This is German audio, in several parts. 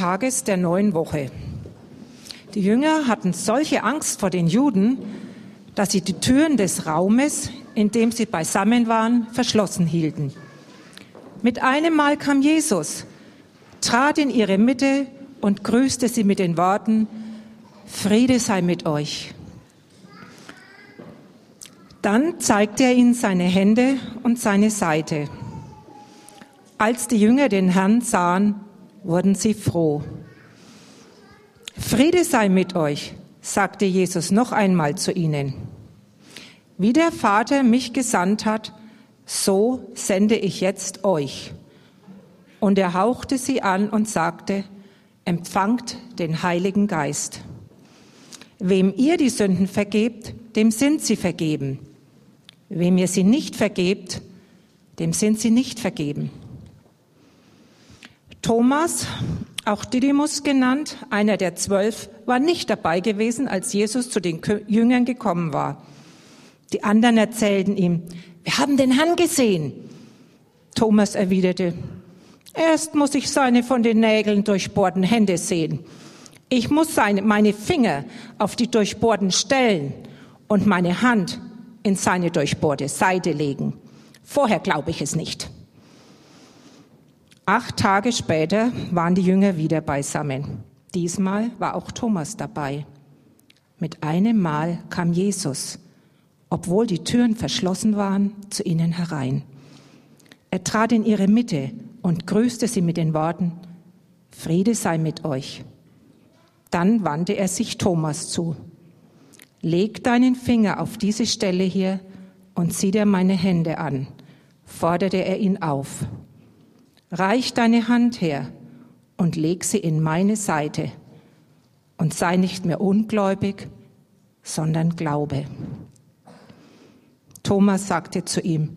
Tages der neuen Woche. Die Jünger hatten solche Angst vor den Juden, dass sie die Türen des Raumes, in dem sie beisammen waren, verschlossen hielten. Mit einem Mal kam Jesus, trat in ihre Mitte und grüßte sie mit den Worten, Friede sei mit euch. Dann zeigte er ihnen seine Hände und seine Seite. Als die Jünger den Herrn sahen, wurden sie froh. Friede sei mit euch, sagte Jesus noch einmal zu ihnen. Wie der Vater mich gesandt hat, so sende ich jetzt euch. Und er hauchte sie an und sagte, empfangt den Heiligen Geist. Wem ihr die Sünden vergebt, dem sind sie vergeben. Wem ihr sie nicht vergebt, dem sind sie nicht vergeben. Thomas, auch Didymus genannt, einer der zwölf, war nicht dabei gewesen, als Jesus zu den Jüngern gekommen war. Die anderen erzählten ihm, wir haben den Herrn gesehen. Thomas erwiderte, erst muss ich seine von den Nägeln durchbohrten Hände sehen. Ich muss seine, meine Finger auf die durchbohrten Stellen und meine Hand in seine durchbohrte Seite legen. Vorher glaube ich es nicht. Acht Tage später waren die Jünger wieder beisammen. Diesmal war auch Thomas dabei. Mit einem Mal kam Jesus, obwohl die Türen verschlossen waren, zu ihnen herein. Er trat in ihre Mitte und grüßte sie mit den Worten, Friede sei mit euch. Dann wandte er sich Thomas zu. Leg deinen Finger auf diese Stelle hier und sieh dir meine Hände an, forderte er ihn auf. Reich deine Hand her und leg sie in meine Seite und sei nicht mehr ungläubig, sondern glaube. Thomas sagte zu ihm,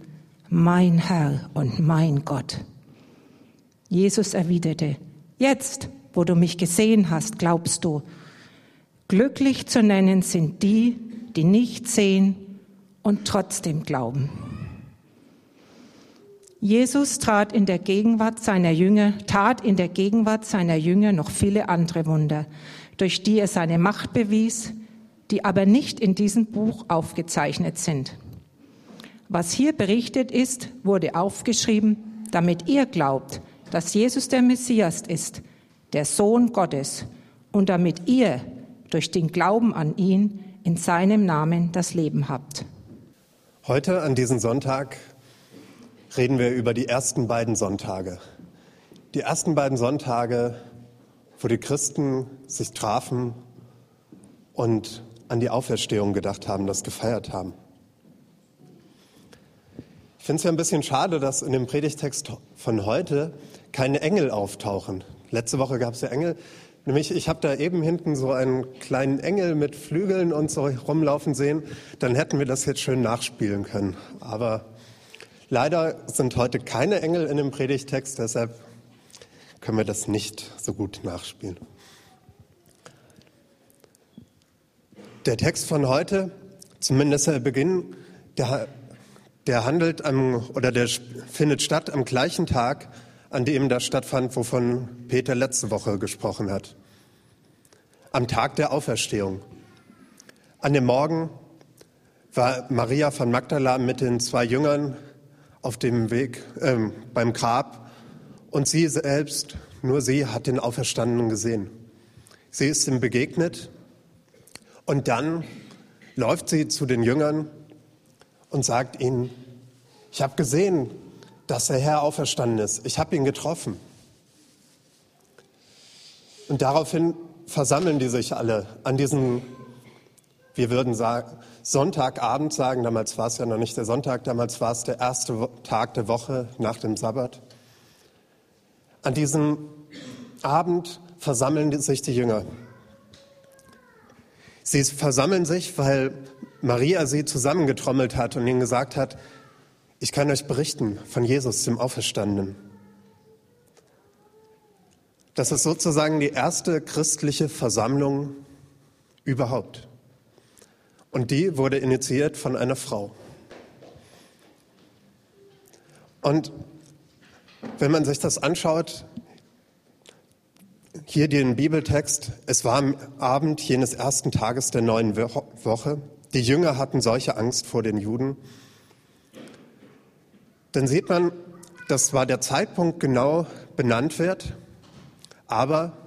mein Herr und mein Gott. Jesus erwiderte, jetzt, wo du mich gesehen hast, glaubst du. Glücklich zu nennen sind die, die nicht sehen und trotzdem glauben. Jesus trat in der Gegenwart seiner Jünger, tat in der Gegenwart seiner Jünger noch viele andere Wunder, durch die er seine Macht bewies, die aber nicht in diesem Buch aufgezeichnet sind. Was hier berichtet ist, wurde aufgeschrieben, damit ihr glaubt, dass Jesus der Messias ist, der Sohn Gottes, und damit ihr durch den Glauben an ihn in seinem Namen das Leben habt. Heute an diesem Sonntag reden wir über die ersten beiden Sonntage. Die ersten beiden Sonntage, wo die Christen sich trafen und an die Auferstehung gedacht haben, das gefeiert haben. Ich finde es ja ein bisschen schade, dass in dem Predigtext von heute keine Engel auftauchen. Letzte Woche gab es ja Engel. Nämlich, ich habe da eben hinten so einen kleinen Engel mit Flügeln und so rumlaufen sehen. Dann hätten wir das jetzt schön nachspielen können. Aber Leider sind heute keine Engel in dem Predigtext, deshalb können wir das nicht so gut nachspielen. Der Text von heute, zumindest der Beginn, der, der handelt am, oder der findet statt am gleichen Tag, an dem das stattfand, wovon Peter letzte Woche gesprochen hat. Am Tag der Auferstehung. An dem Morgen war Maria von Magdala mit den zwei Jüngern auf dem Weg äh, beim Grab und sie selbst, nur sie hat den Auferstandenen gesehen. Sie ist ihm begegnet und dann läuft sie zu den Jüngern und sagt ihnen, ich habe gesehen, dass der Herr auferstanden ist. Ich habe ihn getroffen. Und daraufhin versammeln die sich alle an diesem, wir würden sagen, Sonntagabend sagen, damals war es ja noch nicht der Sonntag, damals war es der erste Tag der Woche nach dem Sabbat. An diesem Abend versammeln sich die Jünger. Sie versammeln sich, weil Maria sie zusammengetrommelt hat und ihnen gesagt hat, ich kann euch berichten von Jesus, dem Auferstandenen. Das ist sozusagen die erste christliche Versammlung überhaupt. Und die wurde initiiert von einer Frau. Und wenn man sich das anschaut, hier den Bibeltext. Es war am Abend jenes ersten Tages der neuen Woche. Die Jünger hatten solche Angst vor den Juden. Dann sieht man, dass zwar der Zeitpunkt genau benannt wird, aber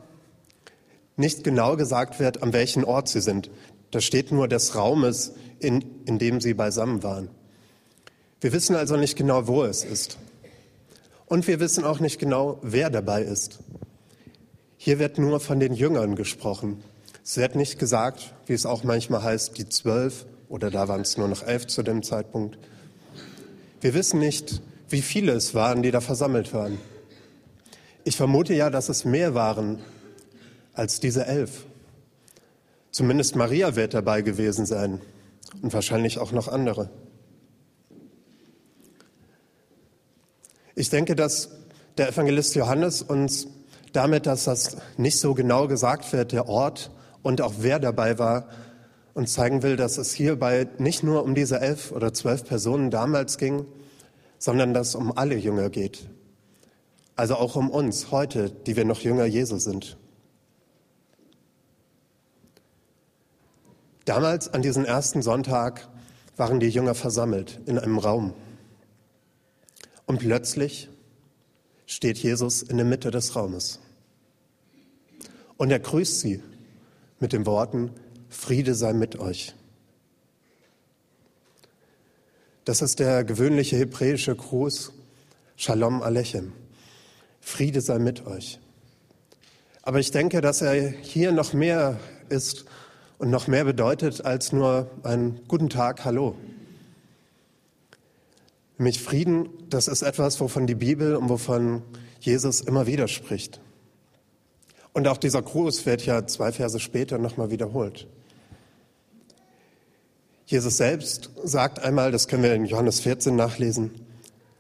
nicht genau gesagt wird, an welchem Ort sie sind. Da steht nur des Raumes, in, in dem sie beisammen waren. Wir wissen also nicht genau, wo es ist. Und wir wissen auch nicht genau, wer dabei ist. Hier wird nur von den Jüngern gesprochen. Es wird nicht gesagt, wie es auch manchmal heißt, die zwölf oder da waren es nur noch elf zu dem Zeitpunkt. Wir wissen nicht, wie viele es waren, die da versammelt waren. Ich vermute ja, dass es mehr waren als diese elf. Zumindest Maria wird dabei gewesen sein und wahrscheinlich auch noch andere. Ich denke, dass der Evangelist Johannes uns damit, dass das nicht so genau gesagt wird, der Ort und auch wer dabei war, uns zeigen will, dass es hierbei nicht nur um diese elf oder zwölf Personen damals ging, sondern dass es um alle Jünger geht. Also auch um uns heute, die wir noch Jünger Jesu sind. Damals, an diesem ersten Sonntag, waren die Jünger versammelt in einem Raum. Und plötzlich steht Jesus in der Mitte des Raumes. Und er grüßt sie mit den Worten, Friede sei mit euch. Das ist der gewöhnliche hebräische Gruß, Shalom Alechem. Friede sei mit euch. Aber ich denke, dass er hier noch mehr ist und noch mehr bedeutet als nur ein Guten Tag, Hallo. Nämlich Frieden, das ist etwas, wovon die Bibel und wovon Jesus immer wieder spricht. Und auch dieser Gruß wird ja zwei Verse später nochmal wiederholt. Jesus selbst sagt einmal, das können wir in Johannes 14 nachlesen,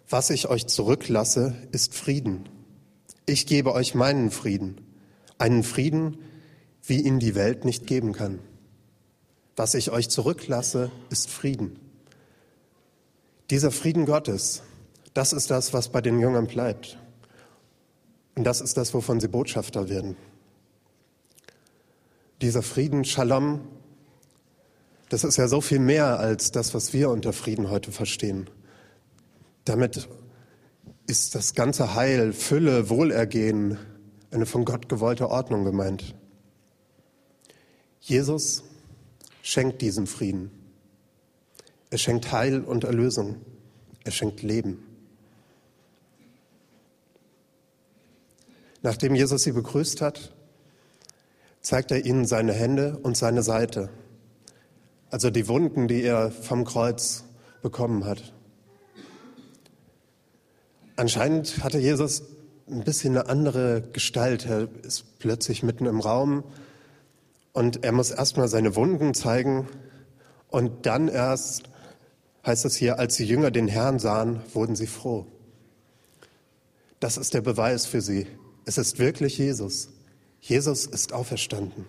was ich euch zurücklasse, ist Frieden. Ich gebe euch meinen Frieden, einen Frieden, wie ihn die Welt nicht geben kann. Was ich euch zurücklasse, ist Frieden. Dieser Frieden Gottes, das ist das, was bei den Jüngern bleibt. Und das ist das, wovon sie Botschafter werden. Dieser Frieden, Shalom, das ist ja so viel mehr als das, was wir unter Frieden heute verstehen. Damit ist das ganze Heil, Fülle, Wohlergehen, eine von Gott gewollte Ordnung gemeint. Jesus schenkt diesen Frieden. Er schenkt Heil und Erlösung. Er schenkt Leben. Nachdem Jesus sie begrüßt hat, zeigt er ihnen seine Hände und seine Seite, also die Wunden, die er vom Kreuz bekommen hat. Anscheinend hatte Jesus ein bisschen eine andere Gestalt. Er ist plötzlich mitten im Raum und er muss erstmal seine Wunden zeigen und dann erst, heißt es hier, als die Jünger den Herrn sahen, wurden sie froh. Das ist der Beweis für sie. Es ist wirklich Jesus. Jesus ist auferstanden.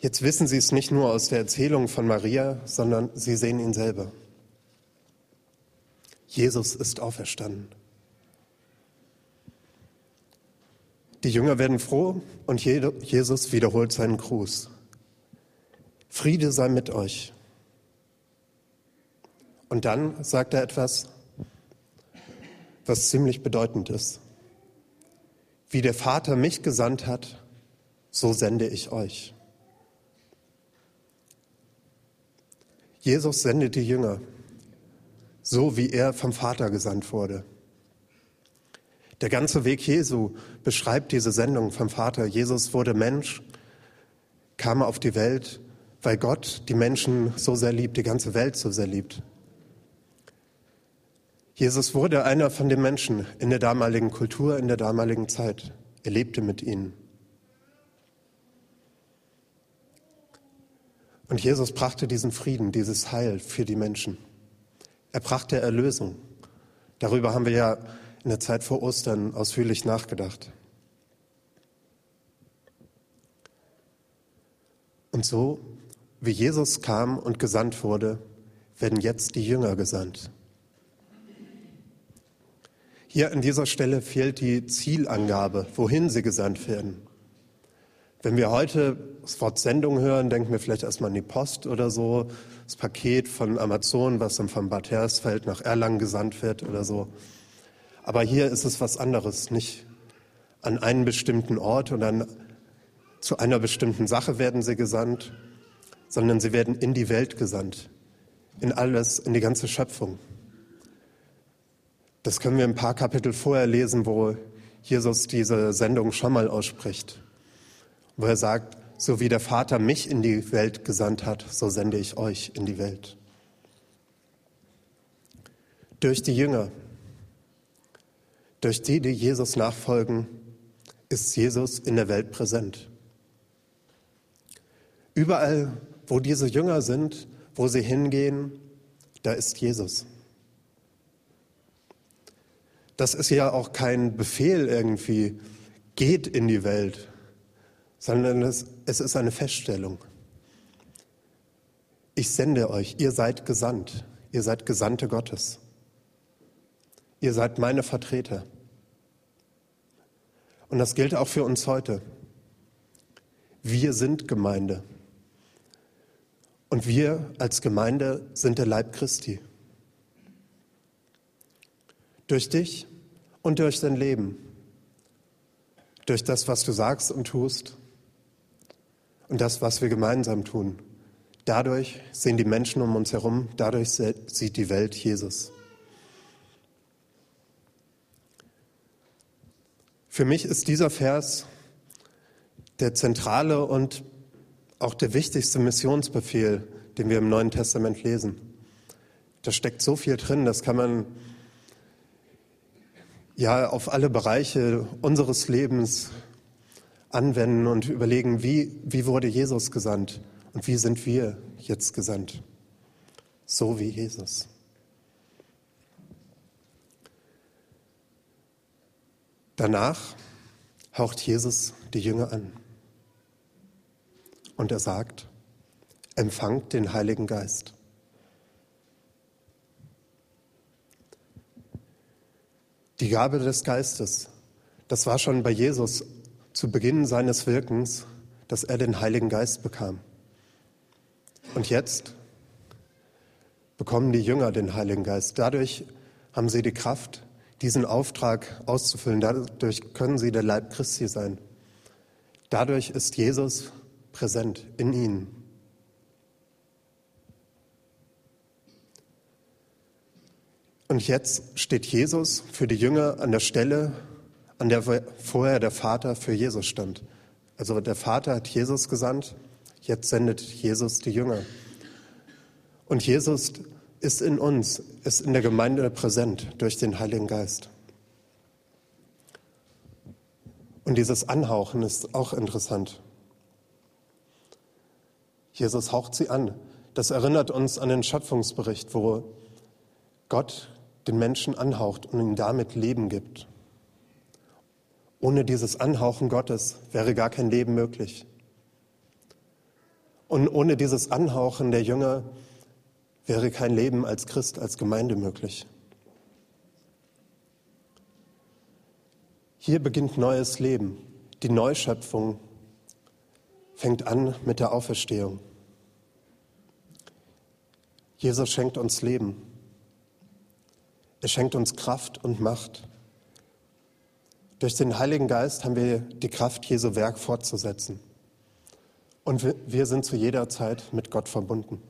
Jetzt wissen Sie es nicht nur aus der Erzählung von Maria, sondern Sie sehen ihn selber. Jesus ist auferstanden. Die Jünger werden froh und Jesus wiederholt seinen Gruß. Friede sei mit euch. Und dann sagt er etwas, was ziemlich bedeutend ist. Wie der Vater mich gesandt hat, so sende ich euch. Jesus sendet die Jünger, so wie er vom Vater gesandt wurde. Der ganze Weg Jesu beschreibt diese Sendung vom Vater. Jesus wurde Mensch, kam auf die Welt, weil Gott die Menschen so sehr liebt, die ganze Welt so sehr liebt. Jesus wurde einer von den Menschen in der damaligen Kultur, in der damaligen Zeit. Er lebte mit ihnen. Und Jesus brachte diesen Frieden, dieses Heil für die Menschen. Er brachte Erlösung. Darüber haben wir ja in der Zeit vor Ostern ausführlich nachgedacht. Und so, wie Jesus kam und gesandt wurde, werden jetzt die Jünger gesandt. Hier an dieser Stelle fehlt die Zielangabe, wohin sie gesandt werden. Wenn wir heute das Wort Sendung hören, denken wir vielleicht erstmal an die Post oder so, das Paket von Amazon, was dann von Bad Hersfeld nach Erlangen gesandt wird oder so. Aber hier ist es was anderes, nicht an einen bestimmten Ort oder an, zu einer bestimmten Sache werden sie gesandt, sondern sie werden in die Welt gesandt, in alles, in die ganze Schöpfung. Das können wir ein paar Kapitel vorher lesen, wo Jesus diese Sendung schon mal ausspricht, wo er sagt, so wie der Vater mich in die Welt gesandt hat, so sende ich euch in die Welt. Durch die Jünger, durch die, die Jesus nachfolgen, ist Jesus in der Welt präsent. Überall, wo diese Jünger sind, wo sie hingehen, da ist Jesus. Das ist ja auch kein Befehl irgendwie, geht in die Welt, sondern es, es ist eine Feststellung. Ich sende euch, ihr seid gesandt, ihr seid Gesandte Gottes. Ihr seid meine Vertreter. Und das gilt auch für uns heute. Wir sind Gemeinde. Und wir als Gemeinde sind der Leib Christi. Durch dich und durch dein Leben. Durch das, was du sagst und tust. Und das, was wir gemeinsam tun. Dadurch sehen die Menschen um uns herum, dadurch sieht die Welt Jesus. Für mich ist dieser Vers der zentrale und auch der wichtigste Missionsbefehl, den wir im Neuen Testament lesen. Da steckt so viel drin, das kann man ja auf alle Bereiche unseres Lebens anwenden und überlegen, wie, wie wurde Jesus gesandt und wie sind wir jetzt gesandt? So wie Jesus. Danach haucht Jesus die Jünger an und er sagt, empfangt den Heiligen Geist. Die Gabe des Geistes, das war schon bei Jesus zu Beginn seines Wirkens, dass er den Heiligen Geist bekam. Und jetzt bekommen die Jünger den Heiligen Geist. Dadurch haben sie die Kraft, diesen Auftrag auszufüllen. Dadurch können sie der Leib Christi sein. Dadurch ist Jesus präsent in ihnen. Und jetzt steht Jesus für die Jünger an der Stelle, an der vorher der Vater für Jesus stand. Also der Vater hat Jesus gesandt, jetzt sendet Jesus die Jünger. Und Jesus ist in uns, ist in der Gemeinde präsent durch den Heiligen Geist. Und dieses Anhauchen ist auch interessant. Jesus haucht sie an. Das erinnert uns an den Schöpfungsbericht, wo Gott den Menschen anhaucht und ihm damit Leben gibt. Ohne dieses Anhauchen Gottes wäre gar kein Leben möglich. Und ohne dieses Anhauchen der Jünger wäre kein Leben als Christ, als Gemeinde möglich. Hier beginnt neues Leben. Die Neuschöpfung fängt an mit der Auferstehung. Jesus schenkt uns Leben. Er schenkt uns Kraft und Macht. Durch den Heiligen Geist haben wir die Kraft, Jesu Werk fortzusetzen. Und wir sind zu jeder Zeit mit Gott verbunden.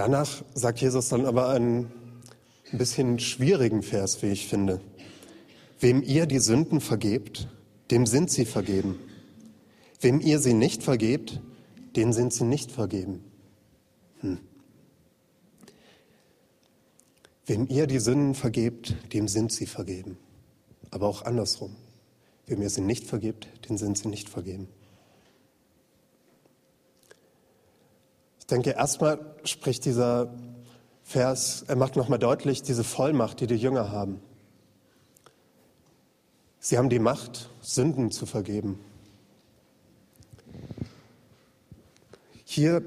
Danach sagt Jesus dann aber einen ein bisschen schwierigen Vers, wie ich finde. Wem ihr die Sünden vergebt, dem sind sie vergeben. Wem ihr sie nicht vergebt, denen sind sie nicht vergeben. Hm. Wem ihr die Sünden vergebt, dem sind sie vergeben. Aber auch andersrum. Wem ihr sie nicht vergebt, den sind sie nicht vergeben. Denke, erstmal spricht dieser Vers, er macht nochmal deutlich diese Vollmacht, die die Jünger haben. Sie haben die Macht, Sünden zu vergeben. Hier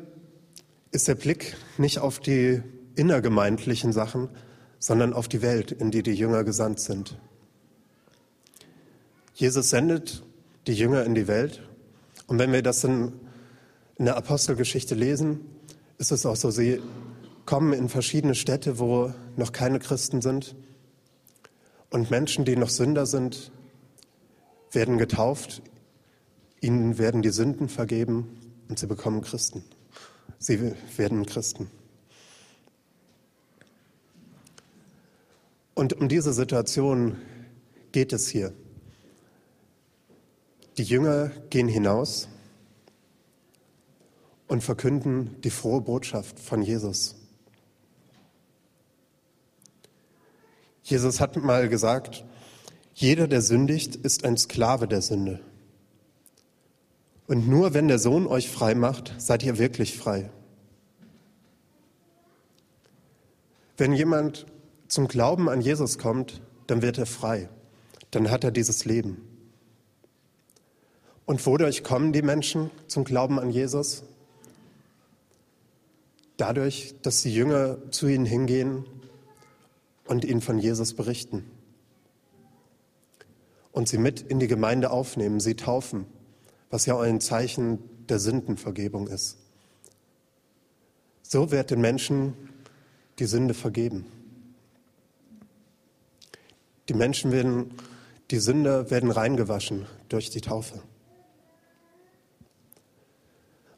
ist der Blick nicht auf die innergemeindlichen Sachen, sondern auf die Welt, in die die Jünger gesandt sind. Jesus sendet die Jünger in die Welt. Und wenn wir das in, in der Apostelgeschichte lesen, ist es auch so, sie kommen in verschiedene Städte, wo noch keine Christen sind. Und Menschen, die noch Sünder sind, werden getauft, ihnen werden die Sünden vergeben und sie bekommen Christen. Sie werden Christen. Und um diese Situation geht es hier. Die Jünger gehen hinaus und verkünden die frohe Botschaft von Jesus. Jesus hat mal gesagt, jeder, der sündigt, ist ein Sklave der Sünde. Und nur wenn der Sohn euch frei macht, seid ihr wirklich frei. Wenn jemand zum Glauben an Jesus kommt, dann wird er frei. Dann hat er dieses Leben. Und wodurch kommen die Menschen zum Glauben an Jesus? Dadurch, dass die Jünger zu ihnen hingehen und ihnen von Jesus berichten. Und sie mit in die Gemeinde aufnehmen, sie taufen, was ja ein Zeichen der Sündenvergebung ist. So wird den Menschen die Sünde vergeben. Die Menschen werden, die Sünder werden reingewaschen durch die Taufe.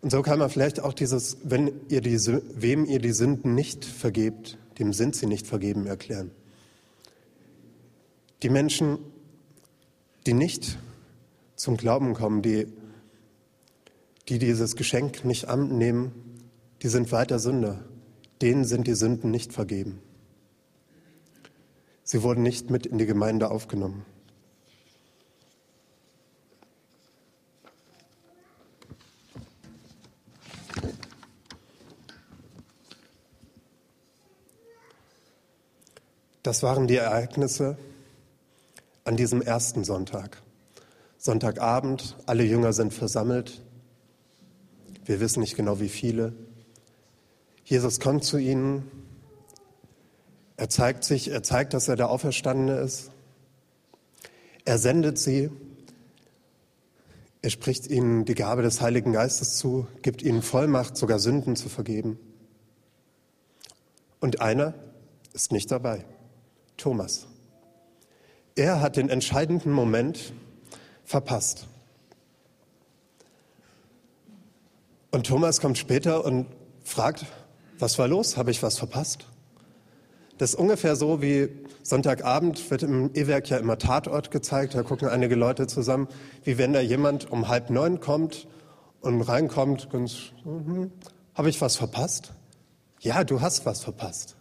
Und so kann man vielleicht auch dieses, wenn ihr die, wem ihr die Sünden nicht vergebt, dem sind sie nicht vergeben, erklären. Die Menschen, die nicht zum Glauben kommen, die, die dieses Geschenk nicht annehmen, die sind weiter Sünder. Denen sind die Sünden nicht vergeben. Sie wurden nicht mit in die Gemeinde aufgenommen. Das waren die Ereignisse an diesem ersten Sonntag. Sonntagabend, alle Jünger sind versammelt. Wir wissen nicht genau, wie viele. Jesus kommt zu ihnen. Er zeigt sich, er zeigt, dass er der Auferstandene ist. Er sendet sie. Er spricht ihnen die Gabe des Heiligen Geistes zu, gibt ihnen Vollmacht, sogar Sünden zu vergeben. Und einer ist nicht dabei. Thomas. Er hat den entscheidenden Moment verpasst. Und Thomas kommt später und fragt, was war los? Habe ich was verpasst? Das ist ungefähr so wie Sonntagabend wird im E-Werk ja immer Tatort gezeigt. Da gucken einige Leute zusammen, wie wenn da jemand um halb neun kommt und reinkommt, ganz, hm, habe ich was verpasst? Ja, du hast was verpasst.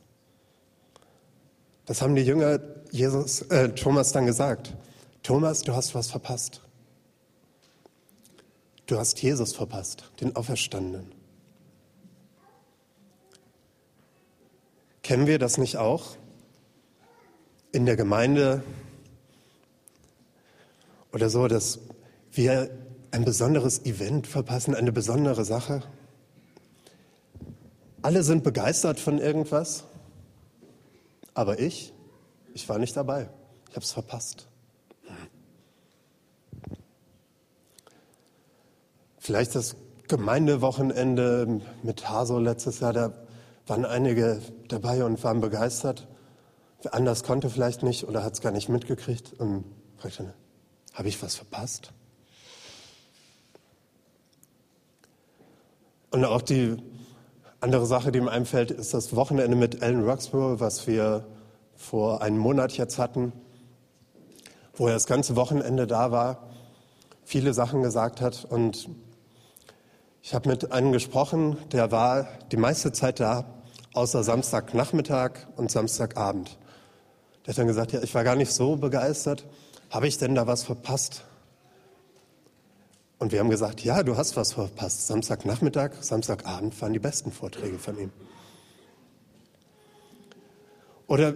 Das haben die Jünger Jesus, äh, Thomas dann gesagt. Thomas, du hast was verpasst. Du hast Jesus verpasst, den Auferstandenen. Kennen wir das nicht auch? In der Gemeinde oder so, dass wir ein besonderes Event verpassen, eine besondere Sache. Alle sind begeistert von irgendwas aber ich, ich war nicht dabei. Ich habe es verpasst. Vielleicht das Gemeindewochenende mit Haso letztes Jahr, da waren einige dabei und waren begeistert. Wer anders konnte vielleicht nicht oder hat es gar nicht mitgekriegt und fragte, habe ich was verpasst? Und auch die andere Sache, die mir einfällt, ist das Wochenende mit Alan Roxborough, was wir vor einem Monat jetzt hatten, wo er das ganze Wochenende da war, viele Sachen gesagt hat. Und ich habe mit einem gesprochen, der war die meiste Zeit da, außer Samstagnachmittag und Samstagabend. Der hat dann gesagt, ja, ich war gar nicht so begeistert. Habe ich denn da was verpasst? Und wir haben gesagt, ja, du hast was verpasst. Samstagnachmittag, Samstagabend waren die besten Vorträge von ihm. Oder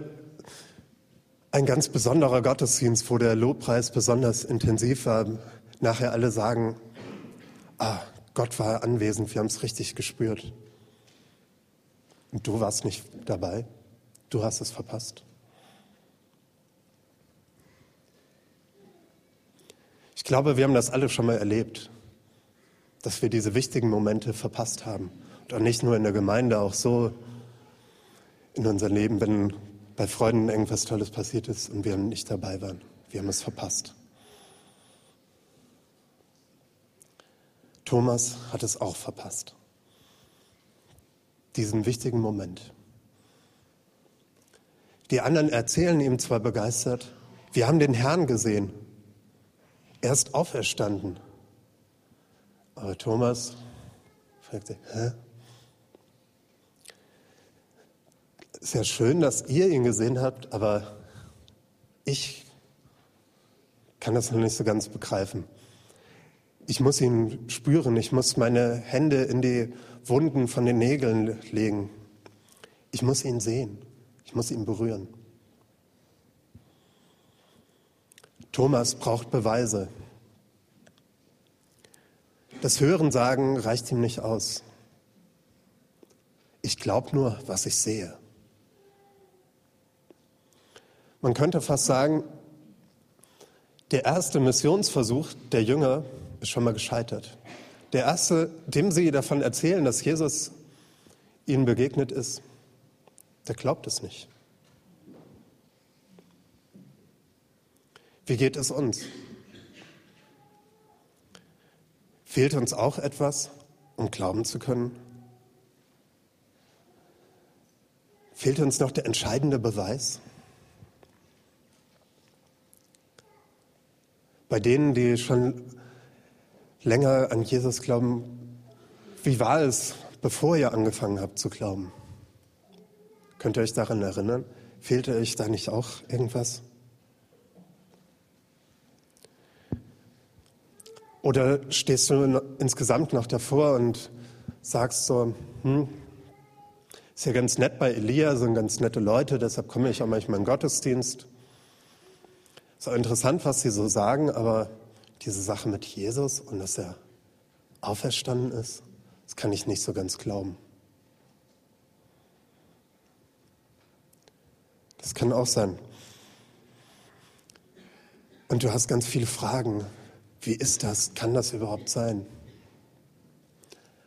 ein ganz besonderer Gottesdienst, wo der Lobpreis besonders intensiv war. Nachher alle sagen, ah, Gott war anwesend, wir haben es richtig gespürt. Und du warst nicht dabei. Du hast es verpasst. Ich glaube, wir haben das alle schon mal erlebt, dass wir diese wichtigen Momente verpasst haben. Und nicht nur in der Gemeinde, auch so in unserem Leben, wenn bei Freunden irgendwas Tolles passiert ist und wir nicht dabei waren. Wir haben es verpasst. Thomas hat es auch verpasst. Diesen wichtigen Moment. Die anderen erzählen ihm zwar begeistert, wir haben den Herrn gesehen. Er ist auferstanden. Aber Thomas fragte, hä? Sehr schön, dass ihr ihn gesehen habt, aber ich kann das noch nicht so ganz begreifen. Ich muss ihn spüren, ich muss meine Hände in die Wunden von den Nägeln legen. Ich muss ihn sehen, ich muss ihn berühren. Thomas braucht Beweise. Das Hörensagen reicht ihm nicht aus. Ich glaube nur, was ich sehe. Man könnte fast sagen, der erste Missionsversuch der Jünger ist schon mal gescheitert. Der erste, dem sie davon erzählen, dass Jesus ihnen begegnet ist, der glaubt es nicht. Wie geht es uns? Fehlt uns auch etwas, um glauben zu können? Fehlt uns noch der entscheidende Beweis? Bei denen, die schon länger an Jesus glauben, wie war es, bevor ihr angefangen habt zu glauben? Könnt ihr euch daran erinnern? Fehlte euch da nicht auch irgendwas? Oder stehst du insgesamt noch davor und sagst so, hm, ist ja ganz nett bei Elia, sind ganz nette Leute, deshalb komme ich auch manchmal in den Gottesdienst. Ist auch interessant, was sie so sagen, aber diese Sache mit Jesus und dass er auferstanden ist, das kann ich nicht so ganz glauben. Das kann auch sein. Und du hast ganz viele Fragen. Wie ist das? Kann das überhaupt sein?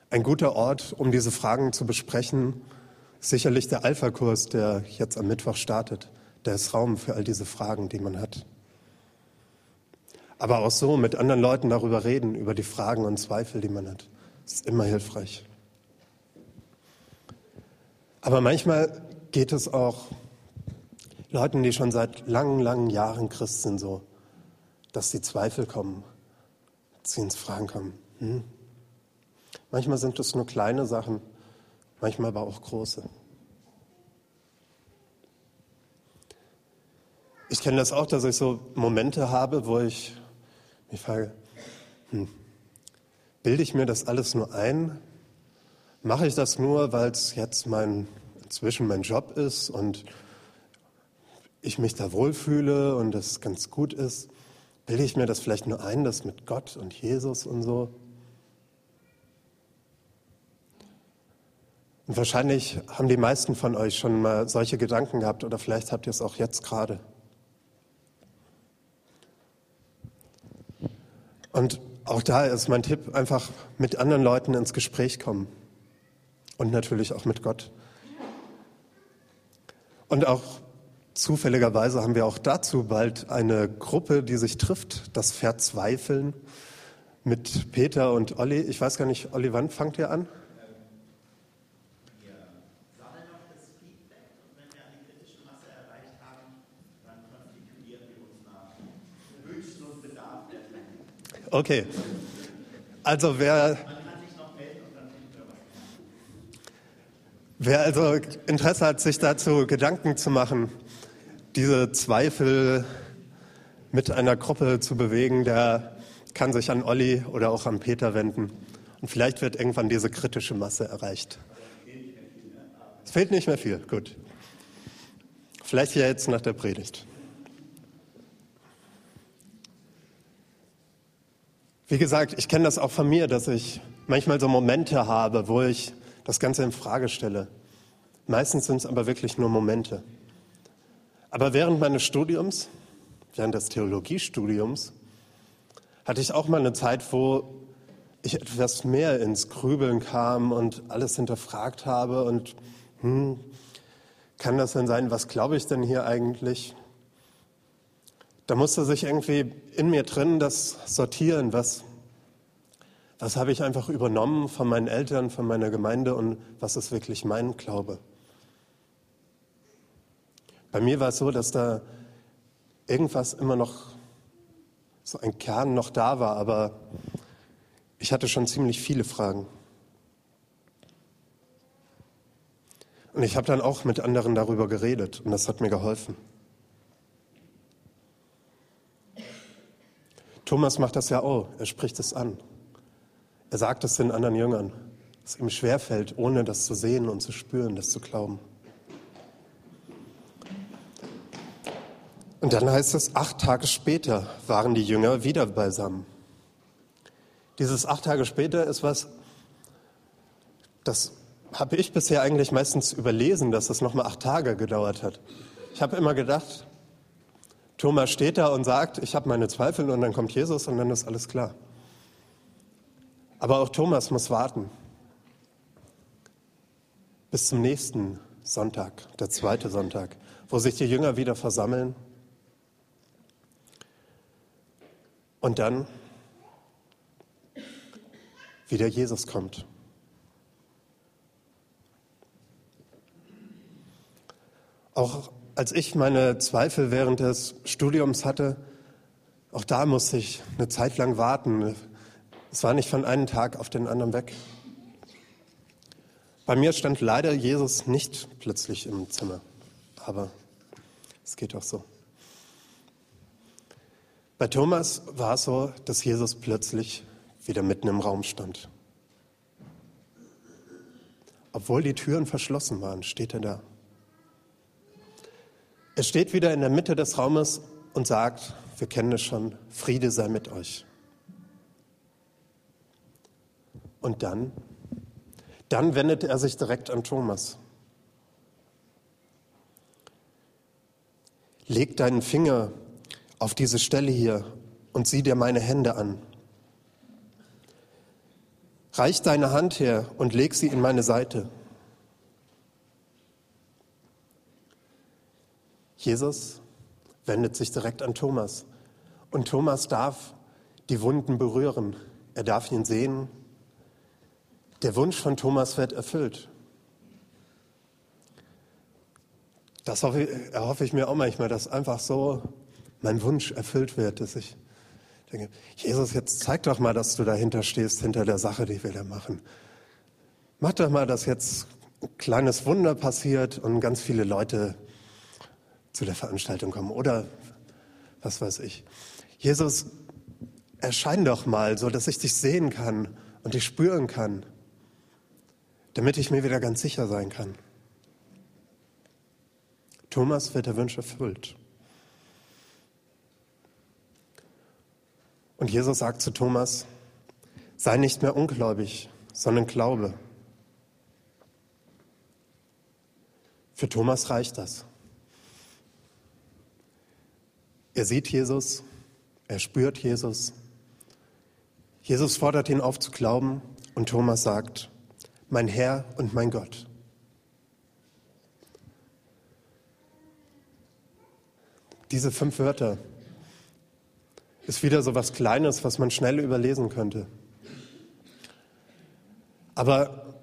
Ein guter Ort, um diese Fragen zu besprechen, ist sicherlich der Alpha-Kurs, der jetzt am Mittwoch startet. Der ist Raum für all diese Fragen, die man hat. Aber auch so mit anderen Leuten darüber reden, über die Fragen und Zweifel, die man hat. Ist immer hilfreich. Aber manchmal geht es auch Leuten, die schon seit langen, langen Jahren Christ sind, so, dass die Zweifel kommen sie ins Fragen kommen. Hm? Manchmal sind es nur kleine Sachen, manchmal aber auch große. Ich kenne das auch, dass ich so Momente habe, wo ich mich frage, hm, bilde ich mir das alles nur ein? Mache ich das nur, weil es jetzt mein, inzwischen mein Job ist und ich mich da wohlfühle und es ganz gut ist? Bilde ich mir das vielleicht nur ein, das mit Gott und Jesus und so? Und wahrscheinlich haben die meisten von euch schon mal solche Gedanken gehabt oder vielleicht habt ihr es auch jetzt gerade. Und auch da ist mein Tipp, einfach mit anderen Leuten ins Gespräch kommen. Und natürlich auch mit Gott. Und auch Zufälligerweise haben wir auch dazu bald eine Gruppe, die sich trifft, das Verzweifeln mit Peter und Olli. Ich weiß gar nicht, Olli, wann fangt ihr an? Okay. Also wer Wer also Interesse hat, sich dazu Gedanken zu machen, diese Zweifel mit einer Gruppe zu bewegen, der kann sich an Olli oder auch an Peter wenden. Und vielleicht wird irgendwann diese kritische Masse erreicht. Es fehlt nicht mehr viel, gut. Vielleicht ja jetzt nach der Predigt. Wie gesagt, ich kenne das auch von mir, dass ich manchmal so Momente habe, wo ich das Ganze in Frage stelle. Meistens sind es aber wirklich nur Momente. Aber während meines Studiums, während des Theologiestudiums, hatte ich auch mal eine Zeit, wo ich etwas mehr ins Grübeln kam und alles hinterfragt habe und hm, kann das denn sein, was glaube ich denn hier eigentlich? Da musste sich irgendwie in mir drin das sortieren, was, was habe ich einfach übernommen von meinen Eltern, von meiner Gemeinde und was ist wirklich mein Glaube. Bei mir war es so, dass da irgendwas immer noch, so ein Kern noch da war, aber ich hatte schon ziemlich viele Fragen. Und ich habe dann auch mit anderen darüber geredet und das hat mir geholfen. Thomas macht das ja auch, er spricht es an. Er sagt es den anderen Jüngern, dass es ihm schwerfällt, ohne das zu sehen und zu spüren, das zu glauben. Und dann heißt es, acht Tage später waren die Jünger wieder beisammen. Dieses acht Tage später ist was, das habe ich bisher eigentlich meistens überlesen, dass das nochmal acht Tage gedauert hat. Ich habe immer gedacht, Thomas steht da und sagt, ich habe meine Zweifel und dann kommt Jesus und dann ist alles klar. Aber auch Thomas muss warten. Bis zum nächsten Sonntag, der zweite Sonntag, wo sich die Jünger wieder versammeln. Und dann wieder Jesus kommt. Auch als ich meine Zweifel während des Studiums hatte, auch da musste ich eine Zeit lang warten. Es war nicht von einem Tag auf den anderen weg. Bei mir stand leider Jesus nicht plötzlich im Zimmer, aber es geht auch so. Bei Thomas war es so, dass Jesus plötzlich wieder mitten im Raum stand. Obwohl die Türen verschlossen waren, steht er da. Er steht wieder in der Mitte des Raumes und sagt, wir kennen es schon, Friede sei mit euch. Und dann, dann wendet er sich direkt an Thomas. Leg deinen Finger auf diese Stelle hier und sieh dir meine Hände an. Reich deine Hand her und leg sie in meine Seite. Jesus wendet sich direkt an Thomas. Und Thomas darf die Wunden berühren. Er darf ihn sehen. Der Wunsch von Thomas wird erfüllt. Das hoffe, erhoffe ich mir auch manchmal, dass einfach so mein Wunsch erfüllt wird, dass ich denke, Jesus, jetzt zeig doch mal, dass du dahinter stehst, hinter der Sache, die wir da machen. Mach doch mal, dass jetzt ein kleines Wunder passiert und ganz viele Leute zu der Veranstaltung kommen oder was weiß ich. Jesus, erschein doch mal, so dass ich dich sehen kann und dich spüren kann, damit ich mir wieder ganz sicher sein kann. Thomas wird der Wunsch erfüllt. Und Jesus sagt zu Thomas, sei nicht mehr ungläubig, sondern glaube. Für Thomas reicht das. Er sieht Jesus, er spürt Jesus. Jesus fordert ihn auf zu glauben und Thomas sagt, mein Herr und mein Gott. Diese fünf Wörter ist wieder so was Kleines, was man schnell überlesen könnte. Aber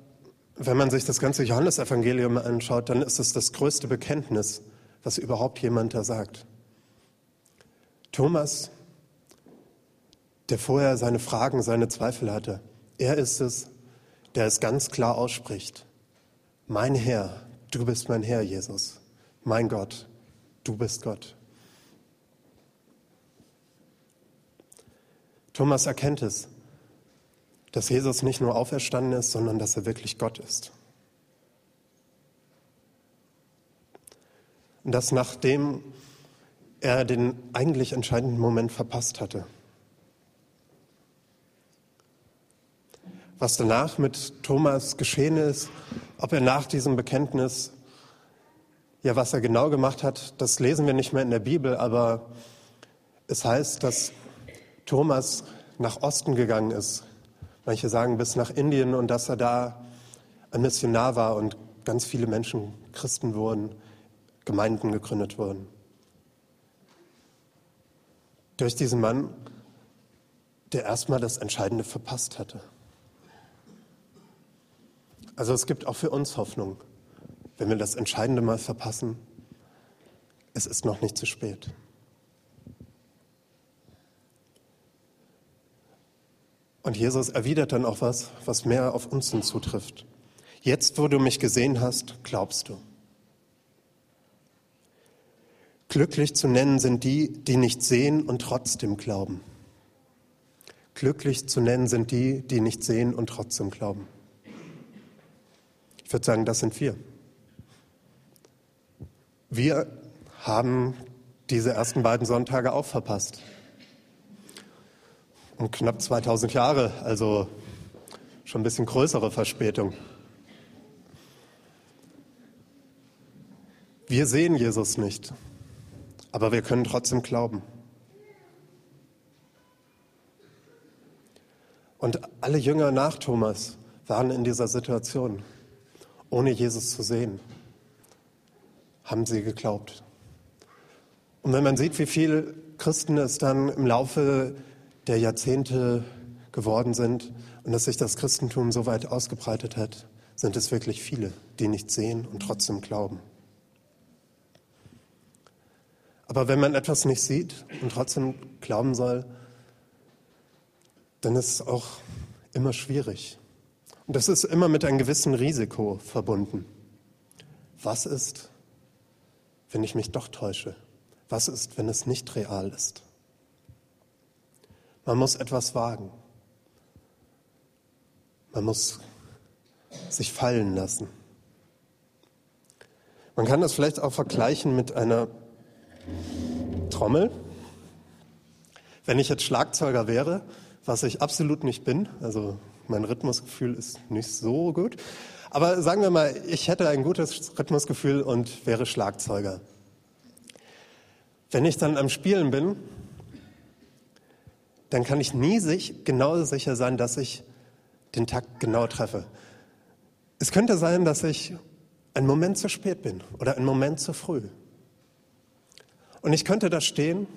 wenn man sich das ganze Johannesevangelium anschaut, dann ist es das größte Bekenntnis, was überhaupt jemand da sagt. Thomas, der vorher seine Fragen, seine Zweifel hatte, er ist es, der es ganz klar ausspricht. Mein Herr, du bist mein Herr, Jesus. Mein Gott, du bist Gott. Thomas erkennt es, dass Jesus nicht nur auferstanden ist, sondern dass er wirklich Gott ist. Und dass nachdem er den eigentlich entscheidenden Moment verpasst hatte. was danach mit Thomas geschehen ist, ob er nach diesem Bekenntnis, ja, was er genau gemacht hat, das lesen wir nicht mehr in der Bibel, aber es heißt, dass Thomas nach Osten gegangen ist. Manche sagen bis nach Indien und dass er da ein Missionar war und ganz viele Menschen Christen wurden, Gemeinden gegründet wurden. Durch diesen Mann, der erstmal das Entscheidende verpasst hatte. Also es gibt auch für uns Hoffnung, wenn wir das Entscheidende mal verpassen. Es ist noch nicht zu spät. Und Jesus erwidert dann auch was, was mehr auf uns hinzutrifft. Jetzt, wo du mich gesehen hast, glaubst du. Glücklich zu nennen sind die, die nicht sehen und trotzdem glauben. Glücklich zu nennen sind die, die nicht sehen und trotzdem glauben. Ich würde sagen, das sind wir. Wir haben diese ersten beiden Sonntage auch verpasst. Um knapp 2000 Jahre, also schon ein bisschen größere Verspätung. Wir sehen Jesus nicht, aber wir können trotzdem glauben. Und alle Jünger nach Thomas waren in dieser Situation ohne Jesus zu sehen, haben sie geglaubt. Und wenn man sieht, wie viele Christen es dann im Laufe der Jahrzehnte geworden sind und dass sich das Christentum so weit ausgebreitet hat, sind es wirklich viele, die nicht sehen und trotzdem glauben. Aber wenn man etwas nicht sieht und trotzdem glauben soll, dann ist es auch immer schwierig. Und das ist immer mit einem gewissen Risiko verbunden. Was ist, wenn ich mich doch täusche? Was ist, wenn es nicht real ist? Man muss etwas wagen. Man muss sich fallen lassen. Man kann das vielleicht auch vergleichen mit einer Trommel. Wenn ich jetzt Schlagzeuger wäre, was ich absolut nicht bin, also mein Rhythmusgefühl ist nicht so gut. Aber sagen wir mal, ich hätte ein gutes Rhythmusgefühl und wäre Schlagzeuger. Wenn ich dann am Spielen bin, dann kann ich nie sich genau sicher sein, dass ich den Takt genau treffe. Es könnte sein, dass ich einen Moment zu spät bin oder einen Moment zu früh. Und ich könnte da stehen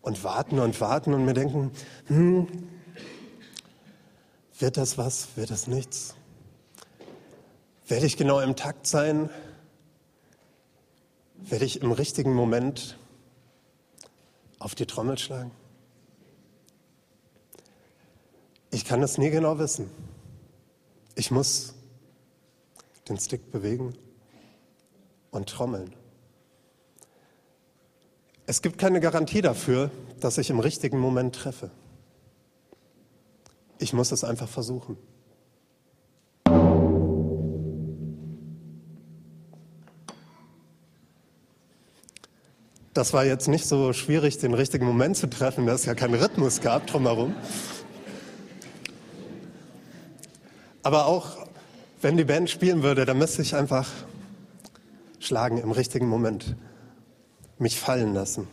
und warten und warten und mir denken, hm, wird das was? Wird das nichts? Werde ich genau im Takt sein? Werde ich im richtigen Moment auf die Trommel schlagen? Ich kann das nie genau wissen. Ich muss den Stick bewegen und trommeln. Es gibt keine Garantie dafür, dass ich im richtigen Moment treffe. Ich muss es einfach versuchen. Das war jetzt nicht so schwierig, den richtigen Moment zu treffen, da es ja keinen Rhythmus gab drumherum. Aber auch wenn die Band spielen würde, dann müsste ich einfach schlagen im richtigen Moment, mich fallen lassen.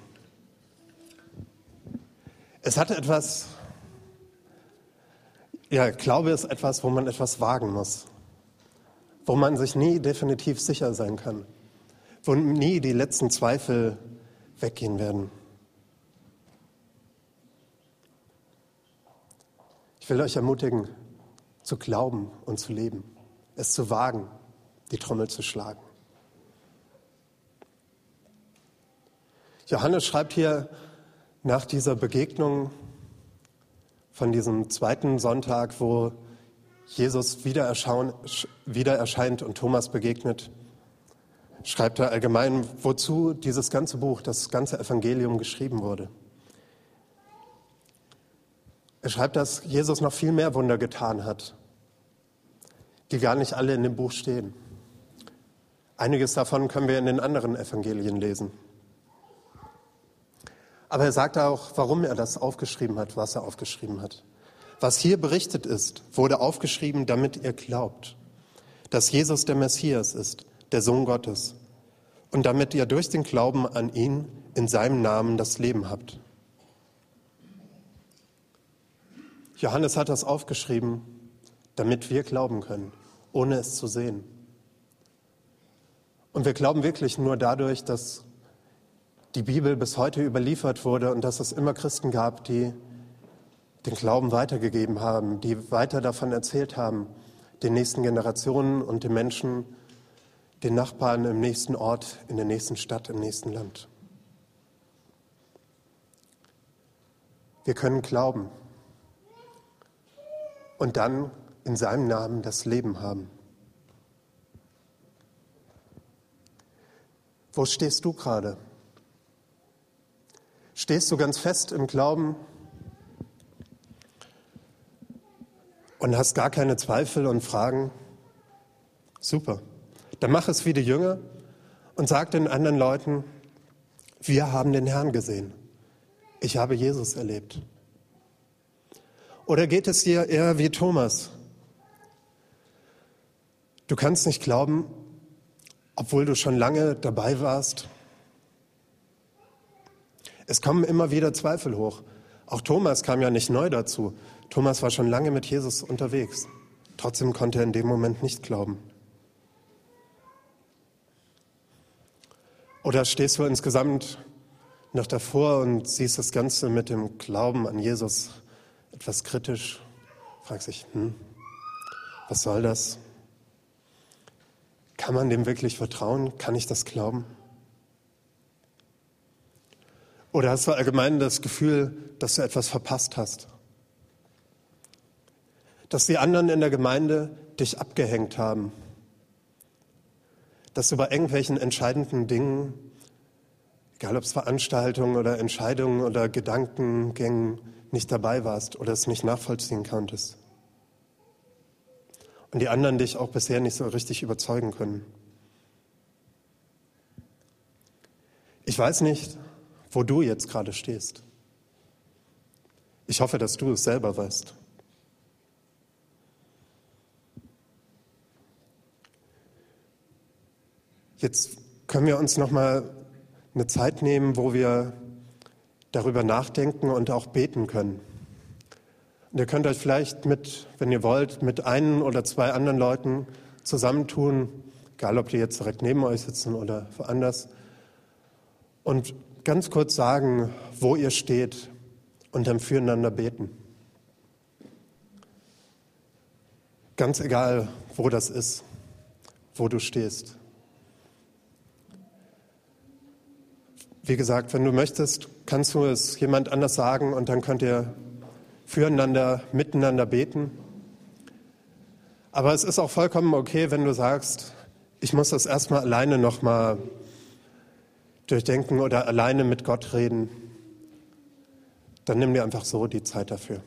Es hat etwas ja, Glaube ist etwas, wo man etwas wagen muss, wo man sich nie definitiv sicher sein kann, wo nie die letzten Zweifel weggehen werden. Ich will euch ermutigen, zu glauben und zu leben, es zu wagen, die Trommel zu schlagen. Johannes schreibt hier nach dieser Begegnung von diesem zweiten Sonntag, wo Jesus wieder, wieder erscheint und Thomas begegnet, schreibt er allgemein, wozu dieses ganze Buch, das ganze Evangelium geschrieben wurde. Er schreibt, dass Jesus noch viel mehr Wunder getan hat, die gar nicht alle in dem Buch stehen. Einiges davon können wir in den anderen Evangelien lesen. Aber er sagt auch, warum er das aufgeschrieben hat, was er aufgeschrieben hat. Was hier berichtet ist, wurde aufgeschrieben, damit ihr glaubt, dass Jesus der Messias ist, der Sohn Gottes, und damit ihr durch den Glauben an ihn in seinem Namen das Leben habt. Johannes hat das aufgeschrieben, damit wir glauben können, ohne es zu sehen. Und wir glauben wirklich nur dadurch, dass die Bibel bis heute überliefert wurde und dass es immer Christen gab, die den Glauben weitergegeben haben, die weiter davon erzählt haben, den nächsten Generationen und den Menschen, den Nachbarn im nächsten Ort, in der nächsten Stadt, im nächsten Land. Wir können glauben und dann in seinem Namen das Leben haben. Wo stehst du gerade? Stehst du ganz fest im Glauben und hast gar keine Zweifel und Fragen? Super. Dann mach es wie die Jünger und sag den anderen Leuten, wir haben den Herrn gesehen. Ich habe Jesus erlebt. Oder geht es dir eher wie Thomas? Du kannst nicht glauben, obwohl du schon lange dabei warst. Es kommen immer wieder Zweifel hoch. Auch Thomas kam ja nicht neu dazu. Thomas war schon lange mit Jesus unterwegs. Trotzdem konnte er in dem Moment nicht glauben. Oder stehst du insgesamt noch davor und siehst das Ganze mit dem Glauben an Jesus etwas kritisch, fragst dich, hm, was soll das? Kann man dem wirklich vertrauen? Kann ich das glauben? Oder hast du allgemein das Gefühl, dass du etwas verpasst hast? Dass die anderen in der Gemeinde dich abgehängt haben? Dass du bei irgendwelchen entscheidenden Dingen, egal ob es Veranstaltungen oder Entscheidungen oder Gedankengängen, nicht dabei warst oder es nicht nachvollziehen konntest? Und die anderen dich auch bisher nicht so richtig überzeugen können. Ich weiß nicht, wo du jetzt gerade stehst. Ich hoffe, dass du es selber weißt. Jetzt können wir uns noch mal eine Zeit nehmen, wo wir darüber nachdenken und auch beten können. Und ihr könnt euch vielleicht mit, wenn ihr wollt, mit einen oder zwei anderen Leuten zusammentun, egal ob die jetzt direkt neben euch sitzen oder woanders, und ganz kurz sagen, wo ihr steht und dann füreinander beten. Ganz egal, wo das ist, wo du stehst. Wie gesagt, wenn du möchtest, kannst du es jemand anders sagen und dann könnt ihr füreinander, miteinander beten. Aber es ist auch vollkommen okay, wenn du sagst, ich muss das erstmal alleine nochmal durchdenken oder alleine mit Gott reden. Dann nimm dir einfach so die Zeit dafür.